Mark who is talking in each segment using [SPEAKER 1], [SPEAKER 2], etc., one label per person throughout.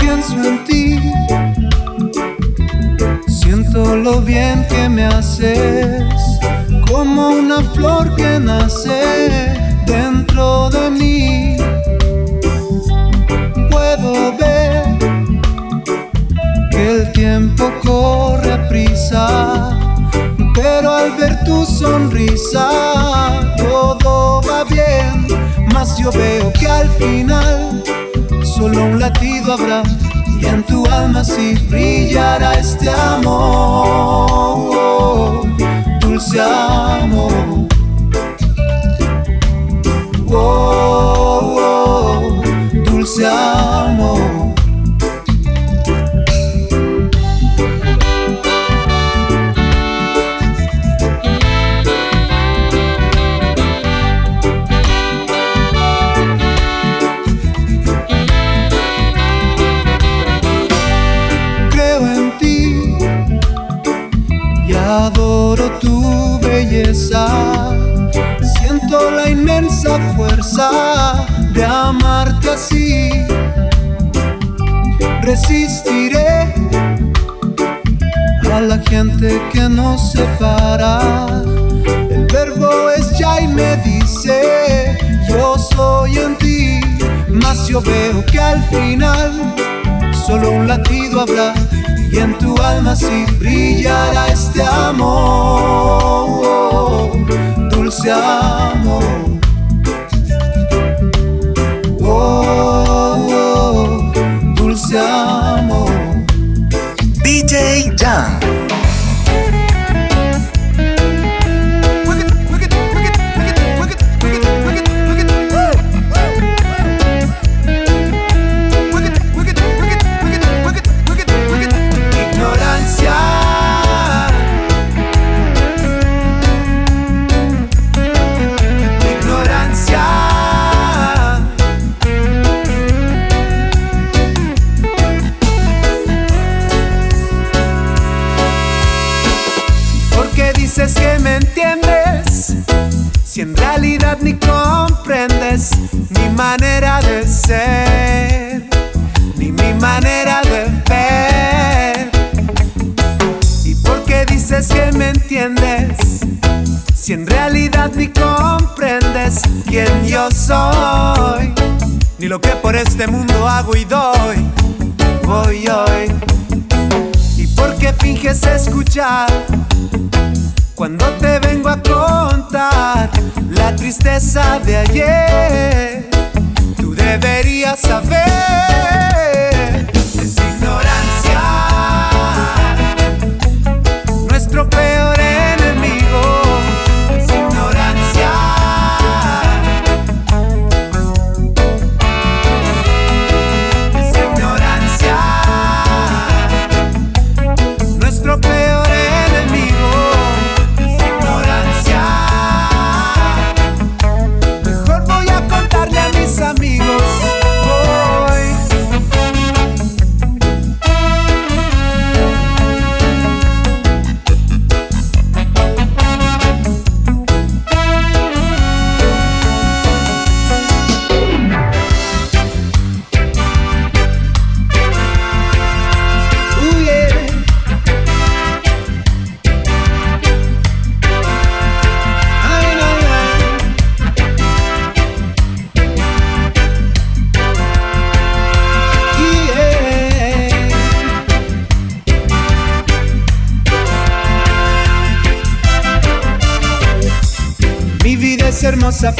[SPEAKER 1] Pienso en ti, siento lo bien que me haces, como una flor. tiempo corre a prisa, pero al ver tu sonrisa todo va bien, mas yo veo que al final solo un latido habrá y en tu alma sí brillará este amor, dulce amor. Oh, oh, dulce amor. resistiré a la gente que nos separa. El verbo es ya y me dice, yo soy en ti, mas yo veo que al final solo un latido habrá y en tu alma sí brillará este amor, dulce amor. dices que me entiendes, si en realidad ni comprendes quién yo soy, ni lo que por este mundo hago y doy, voy hoy. ¿Y por qué finges escuchar cuando te vengo a contar la tristeza de ayer? Tú deberías saber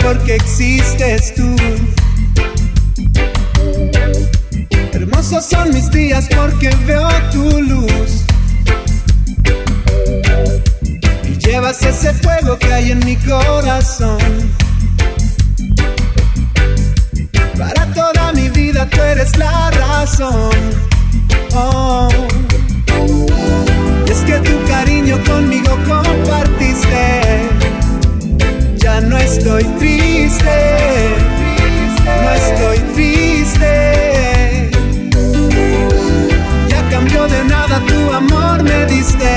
[SPEAKER 1] porque existes tú. Hermosos son mis días porque veo tu luz. Y llevas ese fuego que hay en mi corazón. Para toda mi vida tú eres la razón. Oh. Es que tu cariño conmigo compartiste no estoy triste, no estoy triste. Ya cambió de nada tu amor, me diste.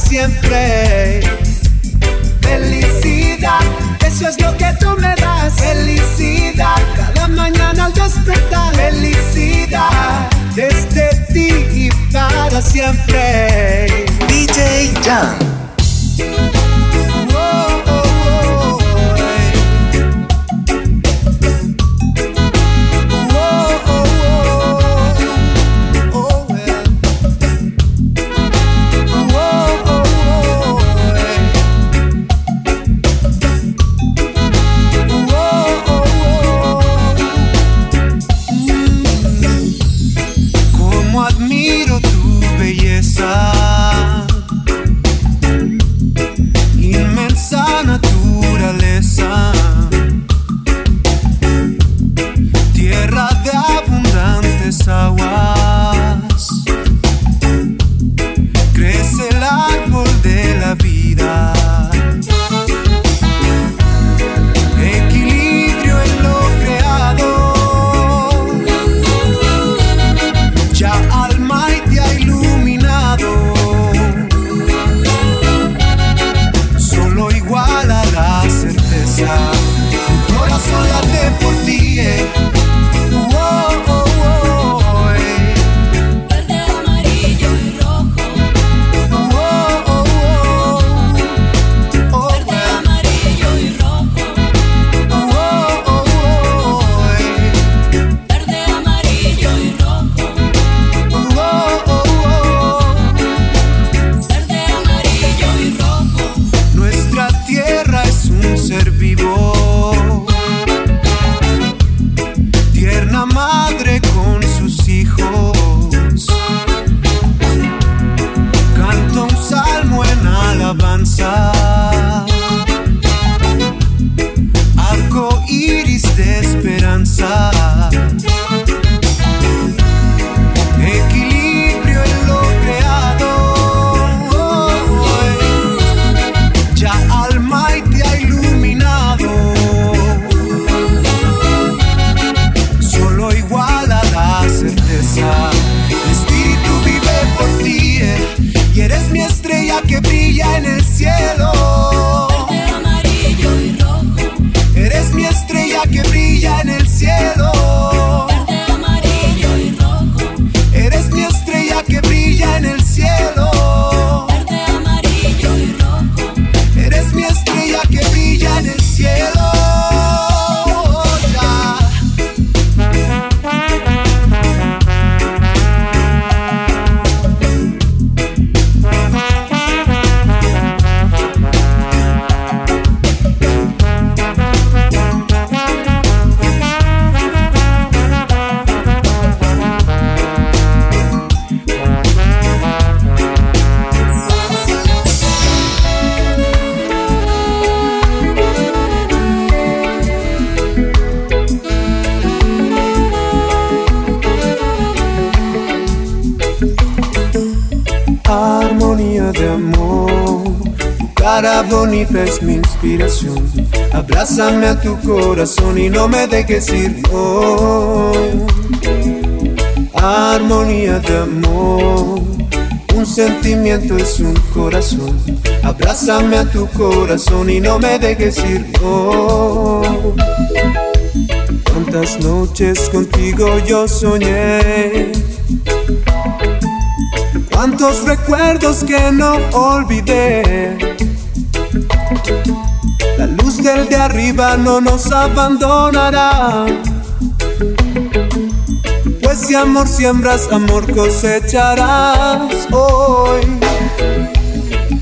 [SPEAKER 1] Siempre. Felicidad, eso es lo que tú me das. Felicidad, cada mañana al despertar. Felicidad, desde ti y para siempre.
[SPEAKER 2] DJ Jan.
[SPEAKER 1] Es mi inspiración. Abrázame a tu corazón y no me dejes ir. Oh, armonía de amor. Un sentimiento es un corazón. Abrázame a tu corazón y no me dejes ir. Oh, cuántas noches contigo yo soñé. Cuántos recuerdos que no olvidé la luz del de arriba no nos abandonará. Pues si amor siembras, amor cosecharás hoy.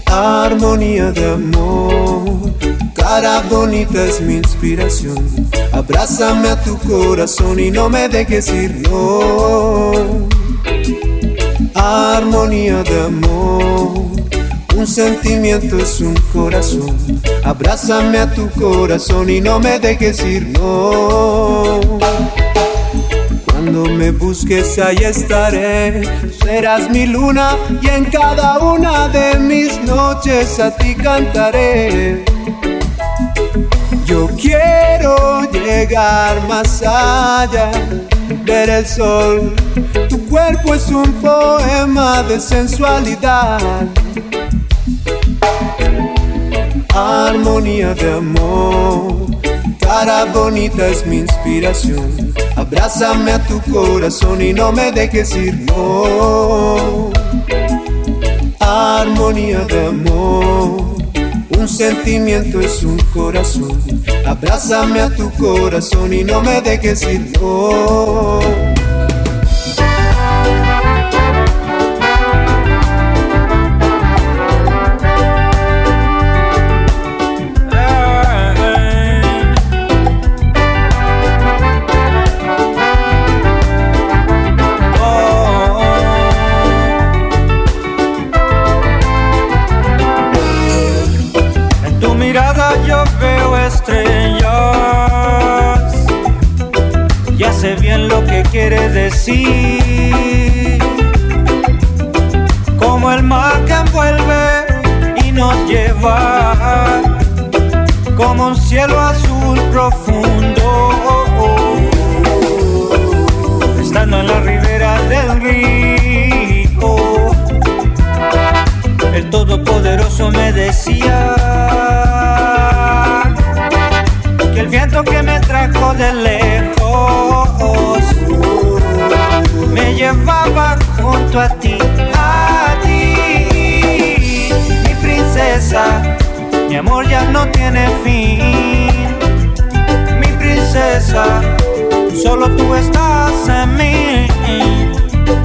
[SPEAKER 1] Armonía de amor, cara bonita es mi inspiración. Abrázame a tu corazón y no me dejes ir, no. Armonía de amor un sentimiento es un corazón. Abrázame a tu corazón y no me dejes ir, no. Cuando me busques ahí estaré, serás mi luna y en cada una de mis noches a ti cantaré. Yo quiero llegar más allá, ver el sol. Tu cuerpo es un poema de sensualidad armonía de amor. Cara bonita es mi inspiración. Abrázame a tu corazón y no me dejes ir, no. Armonía de amor. Un sentimiento es un corazón. Abrázame a tu corazón y no me dejes ir, no.
[SPEAKER 3] Como el mar que envuelve y nos lleva, como un cielo azul profundo, estando en la ribera del río. El Todopoderoso me decía que el viento que me trajo de a ti, a ti, mi princesa. Mi amor ya no tiene fin, mi princesa. Solo tú estás en mí,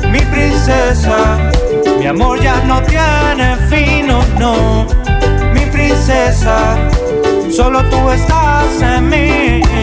[SPEAKER 3] mi princesa. Mi amor ya no tiene fin, no, no, mi princesa. Solo tú estás en mí.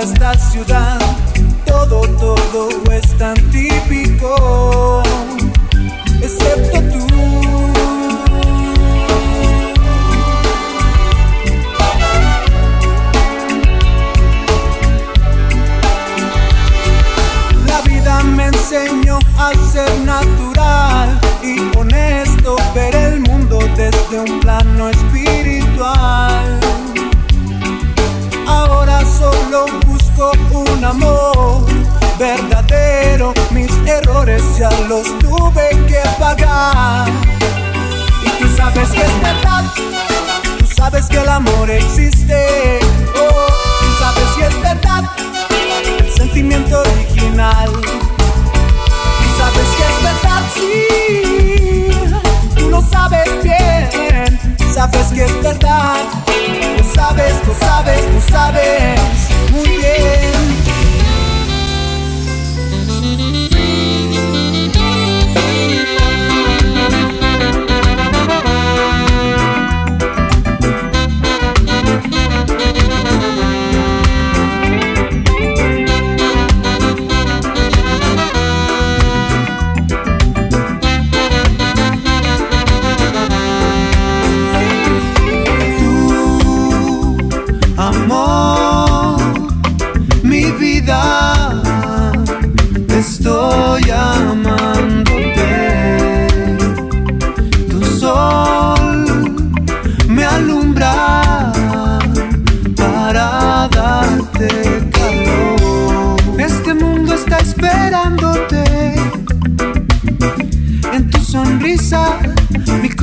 [SPEAKER 1] esta ciudad, todo, todo es tan típico. un amor verdadero, mis errores ya los tuve que pagar. Y tú sabes que es verdad, tú sabes que el amor existe. Oh, tú sabes si es verdad, el sentimiento original. Y sabes que es verdad, sí, tú lo sabes bien. Sabes que es verdad, lo sabes, lo sabes, lo sabes muy bien.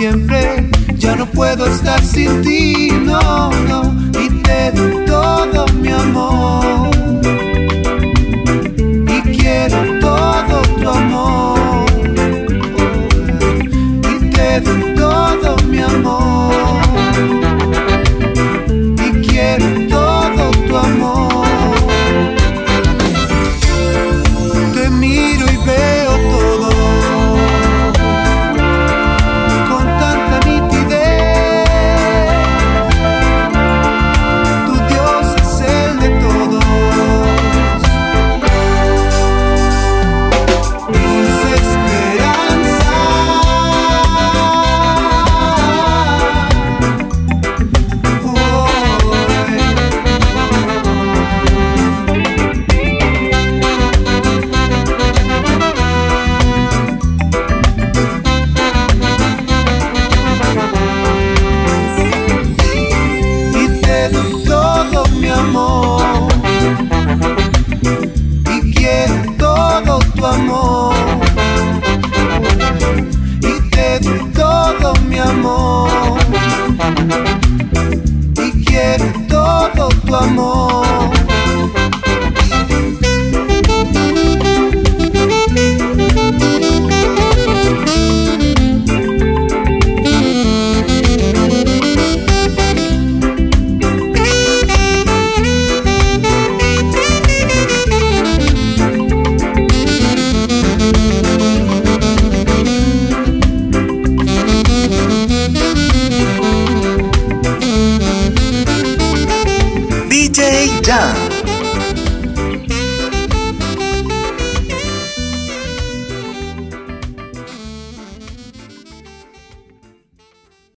[SPEAKER 1] siempre. Ya no puedo estar sin ti, no, no. Y te doy todo mi amor.